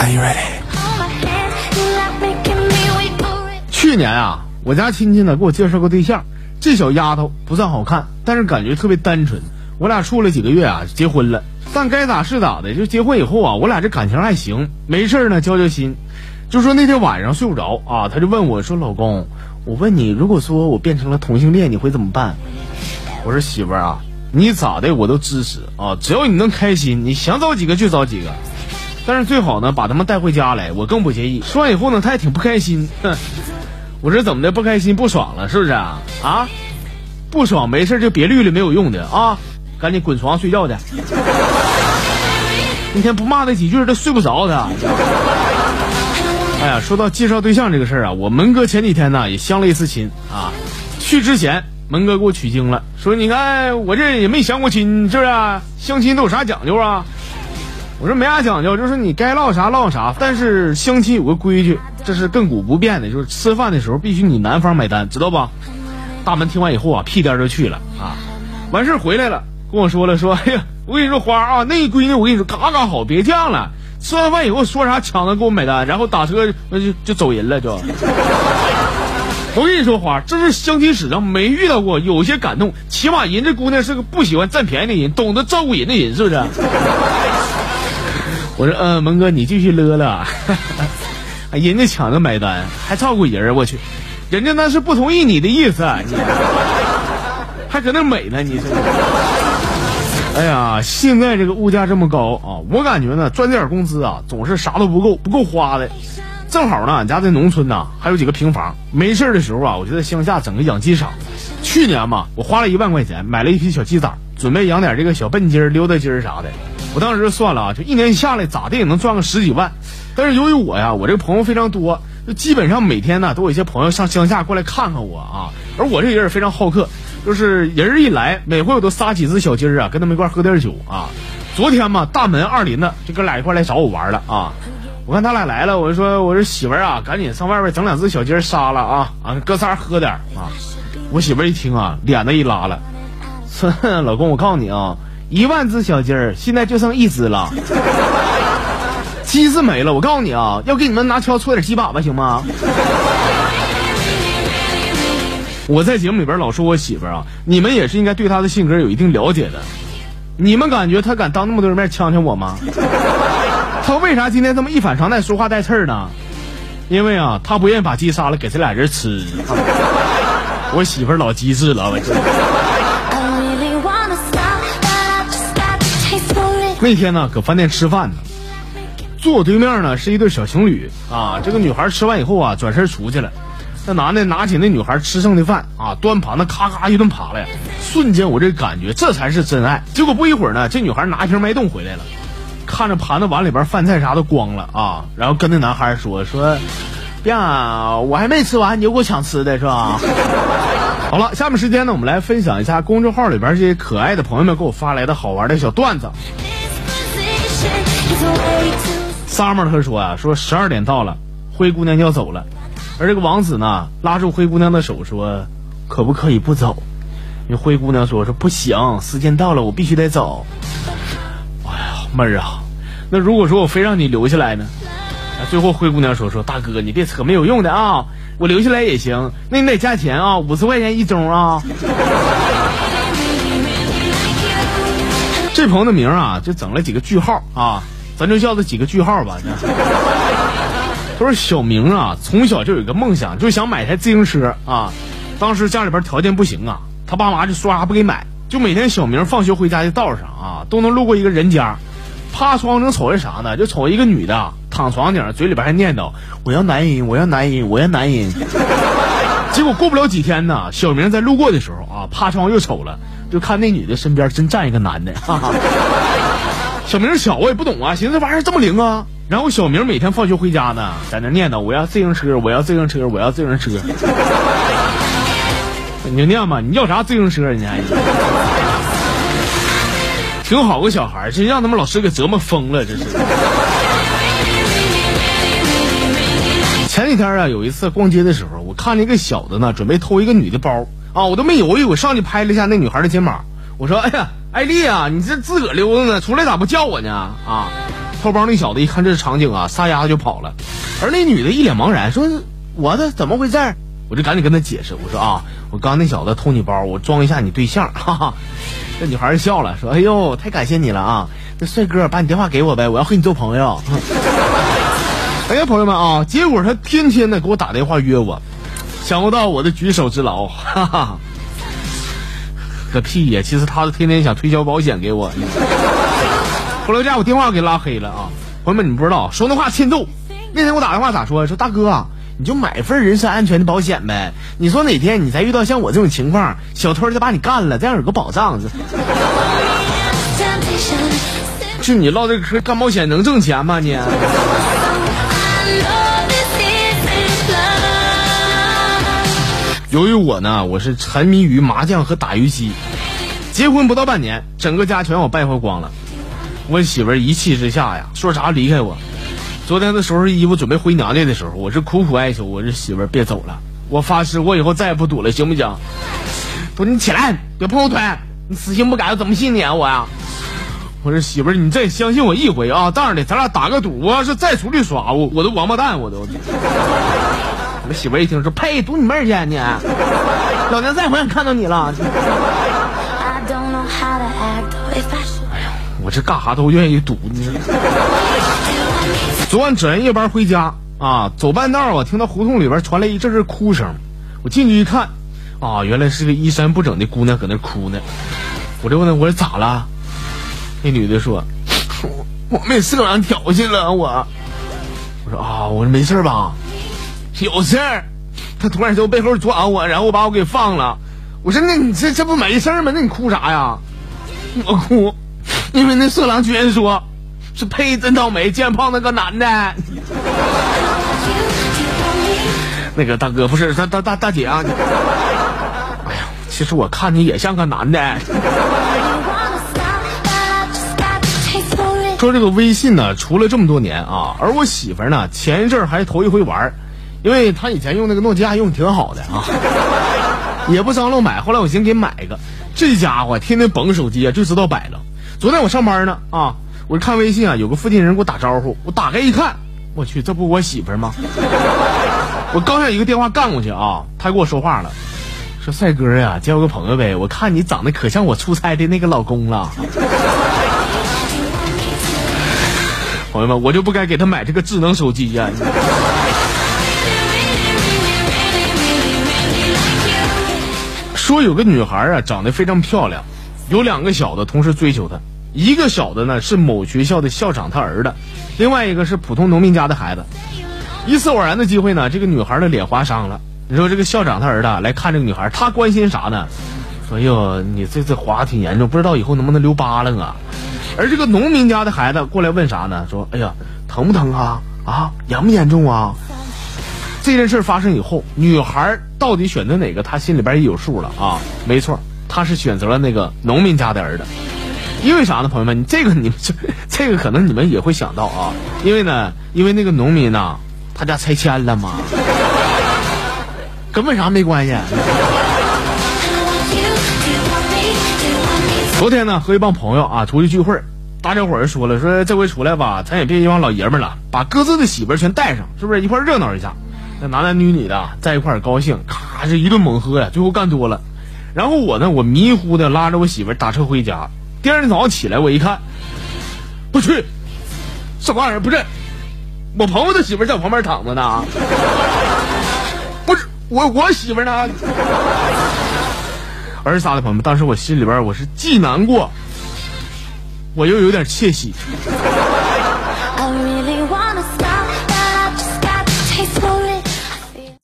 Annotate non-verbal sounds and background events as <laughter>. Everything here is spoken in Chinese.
Are you ready？去年啊，我家亲戚呢给我介绍个对象，这小丫头不算好看，但是感觉特别单纯。我俩处了几个月啊，结婚了。但该咋是咋的，就结婚以后啊，我俩这感情还行，没事呢交交心。就说那天晚上睡不着啊，他就问我说：“老公，我问你，如果说我变成了同性恋，你会怎么办？”我说：“媳妇儿啊，你咋的我都支持啊，只要你能开心，你想找几个就找几个。但是最好呢，把他们带回家来，我更不介意。”说完以后呢，他也挺不开心。哼，<laughs> 我说怎么的不开心不爽了是不是啊？啊，不爽没事就别绿了，没有用的啊，赶紧滚床睡觉去。<laughs> 一天不骂他几句，他睡不着他。哎呀，说到介绍对象这个事儿啊，我门哥前几天呢也相了一次亲啊。去之前，门哥给我取经了，说你看我这也没相过亲，是不是？相亲都有啥讲究啊？我说没啥讲究，就是你该唠啥唠啥。但是相亲有个规矩，这是亘古不变的，就是吃饭的时候必须你男方买单，知道吧？大门听完以后啊，屁颠儿就去了啊。完事儿回来了，跟我说了说，哎呀，我跟你说花啊，那闺女我跟你说嘎嘎好，别犟了。吃完饭以后说啥抢着给我买单，然后打车那就就走人了就。我跟你说花，这是相亲史上没遇到过，有些感动。起码人这姑娘是个不喜欢占便宜的人，懂得照顾人的人，是不是？我说嗯，蒙哥你继续乐了。<laughs> 人家抢着买单还照顾人，我去，人家那是不同意你的意思，你还搁那美呢，你说。哎呀，现在这个物价这么高啊，我感觉呢，赚这点工资啊，总是啥都不够，不够花的。正好呢，俺家在农村呢，还有几个平房，没事的时候啊，我就在乡下整个养鸡场。去年嘛，我花了一万块钱买了一批小鸡崽，准备养点这个小笨鸡儿、溜达鸡儿啥的。我当时算了啊，就一年下来咋的也能赚个十几万。但是由于我呀，我这个朋友非常多，就基本上每天呢都有一些朋友上乡下过来看看我啊。而我这人非常好客。就是人一来，每回我都杀几只小鸡儿啊，跟他们一块喝点酒啊。昨天嘛，大门二林的就哥俩一块来找我玩了啊。我看他俩来了，我就说我说媳妇儿啊，赶紧上外边整两只小鸡儿杀了啊啊，哥仨喝点啊。我媳妇儿一听啊，脸子一拉了，说 <laughs> 老公，我告诉你啊，一万只小鸡儿现在就剩一只了，鸡是没了。我告诉你啊，要给你们拿锹搓点鸡粑粑行吗？我在节目里边老说我媳妇儿啊，你们也是应该对她的性格有一定了解的。你们感觉她敢当那么多人面呛呛我吗？<laughs> 她为啥今天这么一反常态，说话带刺儿呢？因为啊，她不愿意把鸡杀了给这俩人吃。<laughs> 我媳妇儿老机智了，我。那天呢，搁饭店吃饭呢，坐我对面呢是一对小情侣啊。这个女孩吃完以后啊，转身出去了。那男的拿起那女孩吃剩的饭啊，端盘子咔咔一顿扒拉，瞬间我这感觉这才是真爱。结果不一会儿呢，这女孩拿一瓶脉动回来了，看着盘子碗里边饭菜啥都光了啊，然后跟那男孩说说，呀，我还没吃完你就给我抢吃的是吧？<laughs> 好了，下面时间呢，我们来分享一下公众号里边这些可爱的朋友们给我发来的好玩的小段子。Summer 他说啊，说十二点到了，灰姑娘就要走了。而这个王子呢，拉住灰姑娘的手说：“可不可以不走？”那灰姑娘说：“说不行，时间到了，我必须得走。”哎呀，妹儿啊，那如果说我非让你留下来呢？最后灰姑娘说：“说大哥，你别扯没有用的啊，我留下来也行，那你得加钱啊，五十块钱一钟啊。”这朋友的名啊，就整了几个句号啊，咱就叫他几个句号吧。<laughs> 他说小明啊，从小就有一个梦想，就想买台自行车啊。当时家里边条件不行啊，他爸妈就说啥不给买，就每天小明放学回家的道上啊，都能路过一个人家，趴窗能瞅见啥呢？就瞅一个女的躺床顶，嘴里边还念叨：“我要男人，我要男人，我要男人。<laughs> ”结果过不了几天呢，小明在路过的时候啊，趴窗又瞅了，就看那女的身边真站一个男的。小明小我也不懂啊，寻思这玩意儿这么灵啊。然后小明每天放学回家呢，在那念叨：“我要自行车，我要自行车，我要自行车。<laughs> ”你就念吧，你要啥自行车？你还挺好个小孩，真让他们老师给折磨疯了，这是。前几天啊，有一次逛街的时候，我看见一个小子呢，准备偷一个女的包啊，我都没犹豫，我上去拍了一下那女孩的肩膀，我说：“哎呀，艾丽啊，你这自个溜达呢，出来咋不叫我呢？啊？”偷包那小子一看这场景啊，撒丫子就跑了。而那女的一脸茫然，说：“我的怎么回事？”我就赶紧跟他解释，我说：“啊，我刚那小子偷你包，我装一下你对象。”哈哈，这女孩笑了，说：“哎呦，太感谢你了啊！那帅哥，把你电话给我呗，我要和你做朋友。<laughs> ”哎呀，朋友们啊，结果他天天的给我打电话约我，想不到我的举手之劳，哈哈，个屁呀！其实他是天天想推销保险给我。后来家我电话给拉黑了啊！朋友们，你不知道说那话欠揍。那天我打电话咋说？说大哥，你就买份人身安全的保险呗。你说哪天你再遇到像我这种情况，小偷就把你干了，这样有个保障。就你唠这个嗑，干保险能挣钱吗？你？由于我呢，我是沉迷于麻将和打游戏，结婚不到半年，整个家全让我败坏光了。我媳妇儿一气之下呀，说啥离开我。昨天他收拾衣服准备回娘家的时候，我是苦苦哀求我这媳妇儿别走了。我发誓，我以后再也不赌了，行不行？说你起来，别碰我腿，你死性不改，我怎么信你啊我呀？我说媳妇儿你再相信我一回啊，这样的，咱俩打个赌，我要是再出去耍，我我都王八蛋，我都。我媳妇一听说，呸，堵你妹去你！老娘再也不想看到你了。哎呀，我这干啥都愿意赌你。昨晚值完夜班回家啊，走半道啊，听到胡同里边传来一阵阵哭声。我进去一看，啊，原来是个衣衫不整的姑娘搁那哭呢。我就问她，我说咋了？那女的说，我被色狼挑衅了。我，我说啊，我说没事吧？有事儿。他突然从背后抓我，然后把我给放了。我说那你这这不没事吗？那你哭啥呀？我哭，因为那色狼居然说。是呸！真倒霉，见胖那个男的。那个大哥不是大大大大姐啊！哎呀，其实我看你也像个男的。说这个微信呢，出了这么多年啊，而我媳妇呢，前一阵儿还头一回玩，因为他以前用那个诺基亚用的挺好的啊，<laughs> 也不张罗买。后来我寻思给买一个，这家伙天天甭手机啊，就知道摆了。昨天我上班呢啊。我看微信啊，有个附近人给我打招呼，我打开一看，我去，这不我媳妇吗？<laughs> 我刚想一个电话干过去啊，他给我说话了，说帅哥呀，交个朋友呗，我看你长得可像我出差的那个老公了。<laughs> 朋友们，我就不该给他买这个智能手机呀。说有个女孩啊，长得非常漂亮，有两个小的同时追求她。一个小的呢是某学校的校长他儿子，另外一个是普通农民家的孩子。一次偶然的机会呢，这个女孩的脸划伤了。你说这个校长他儿子来看这个女孩，他关心啥呢？说哟，你这次划挺严重，不知道以后能不能留疤了啊？而这个农民家的孩子过来问啥呢？说哎呀，疼不疼啊？啊，严不严重啊？这件事发生以后，女孩到底选择哪个，他心里边也有数了啊。没错，他是选择了那个农民家的儿子。因为啥呢，朋友们？这个你们这 <laughs> 这个可能你们也会想到啊。因为呢，因为那个农民呐，他家拆迁了嘛，跟为啥没关系。昨天呢，和一帮朋友啊出去聚会，大家伙儿说了，说这回出来吧，咱也别一帮老爷们了，把各自的媳妇儿全带上，是不是一块热闹一下？那男男女女的在一块儿高兴，咔这一顿猛喝呀，最后干多了。然后我呢，我迷糊的拉着我媳妇儿打车回家。第二天早上起来，我一看，不去，什么玩意儿？不是，我朋友的媳妇在我旁边躺着呢。不是我，我媳妇呢？<laughs> 儿仨的朋友们，当时我心里边我是既难过，我又有点窃喜。